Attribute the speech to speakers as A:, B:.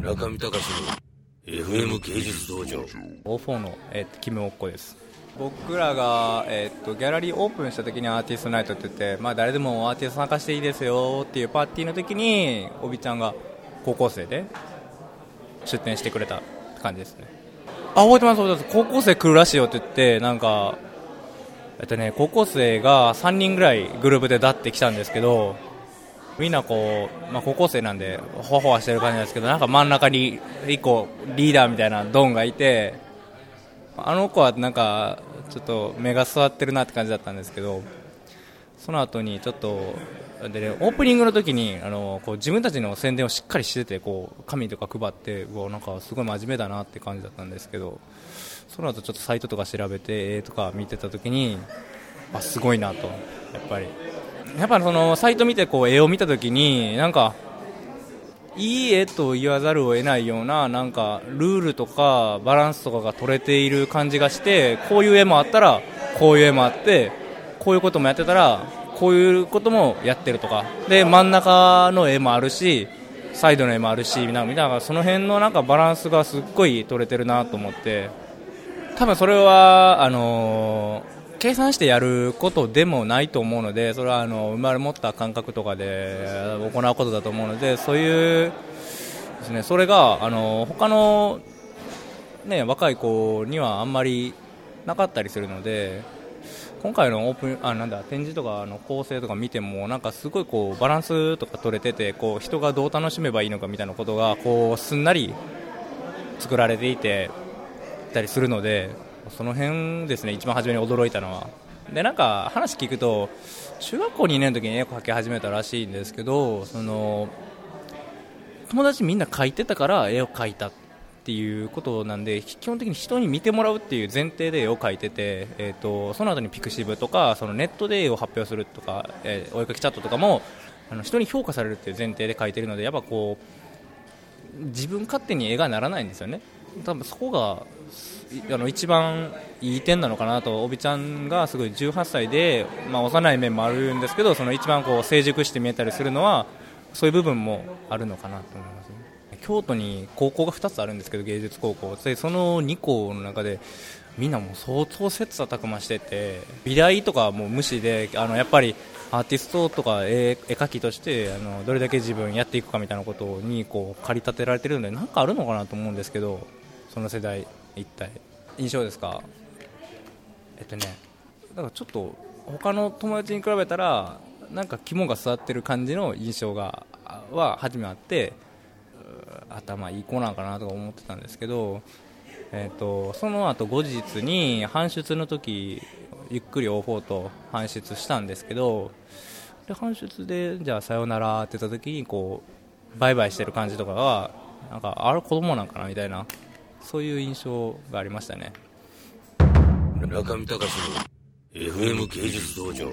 A: 中見隆の FM 芸術道場。
B: O4 の、えー、キム・オッコです。僕らが、えー、とギャラリーオープンした時にアーティストナイトって言って、まあ、誰でもアーティスト参加していいですよっていうパーティーの時におびちゃんが高校生で出店してくれた感じですね。あ覚えてます覚えてます。高校生来るらしいよって言ってなんかえっとね高校生が3人ぐらいグループでだってきたんですけどみんなこう、まあ、高校生なんでほわほわしてる感じなんですけどなんか真ん中に1個リーダーみたいなドンがいてあの子はなんかちょっと目が座ってるなって感じだったんですけどその後にちょっとで、ね、オープニングの時にあのこう自分たちの宣伝をしっかりしててこう紙とか配ってうわなんかすごい真面目だなって感じだったんですけどその後ちょっとサイトとか調べて絵とか見てた時にあすごいなと。やっぱり。やっぱそのサイト見てこう絵を見た時になんかいい絵と言わざるを得ないようななんかルールとかバランスとかが取れている感じがしてこういう絵もあったらこういう絵もあってこういうこともやってたらこういうこともやってるとか。で真ん中の絵もあるしサイドの絵もあるしみたいな。その辺のなんかバランスがすっごい取れてるなと思って。多分それはあのー計算してやることでもないと思うのでそれはあの生まれ持った感覚とかで行うことだと思うのでそういうですねそれがあの他のね若い子にはあんまりなかったりするので今回のオープンあなんだ展示とかの構成とか見てもなんかすごいこうバランスとか取れててこう人がどう楽しめばいいのかみたいなことがこうすんなり作られていてたりするのでその辺ですね一番初めに驚いたのは。でなんか話聞くと中学校2年の時に絵を描き始めたらしいんですけどその友達みんな描いてたから絵を描いたっていうことなんで基本的に人に見てもらうっていう前提で絵を描いてて、えーと、その後にピクシブとかそのネットで絵を発表するとか、えー、お絵描きチャットとかもあの人に評価されるっていう前提で描いてるのでやっぱこう自分勝手に絵がならないんですよね。多分そこがあの一番いい点なのかなと、おびちゃんがすごい18歳で、まあ、幼い面もあるんですけど、その一番こう成熟して見えたりするのは、そういう部分もあるのかなと思います、ね、京都に高校が2つあるんですけど、芸術高校、でその2校の中で、みんなもう相当切磋琢磨してて、美大とかも無視で、あのやっぱりアーティストとか絵絵描きとしてあのどれだけ自分やっていくかみたいなことにこう駆り立てられてるので、なんかあるのかなと思うんですけど、その世代。一体印象ですか？えっとねだからちょっと他の友達に比べたらなんか肝が据わってる感じの印象がは初めあって頭いい子なんかなとか思ってたんですけど、えーと、その後後日に搬出の時ゆっくり O4 と搬出したんですけどで搬出でじゃあさよならって言った時にこうバイバイしてる感じとかがなんかあれ子供なんかなみたいなそういう印象がありましたね。
A: 中見隆の FM 芸術道場。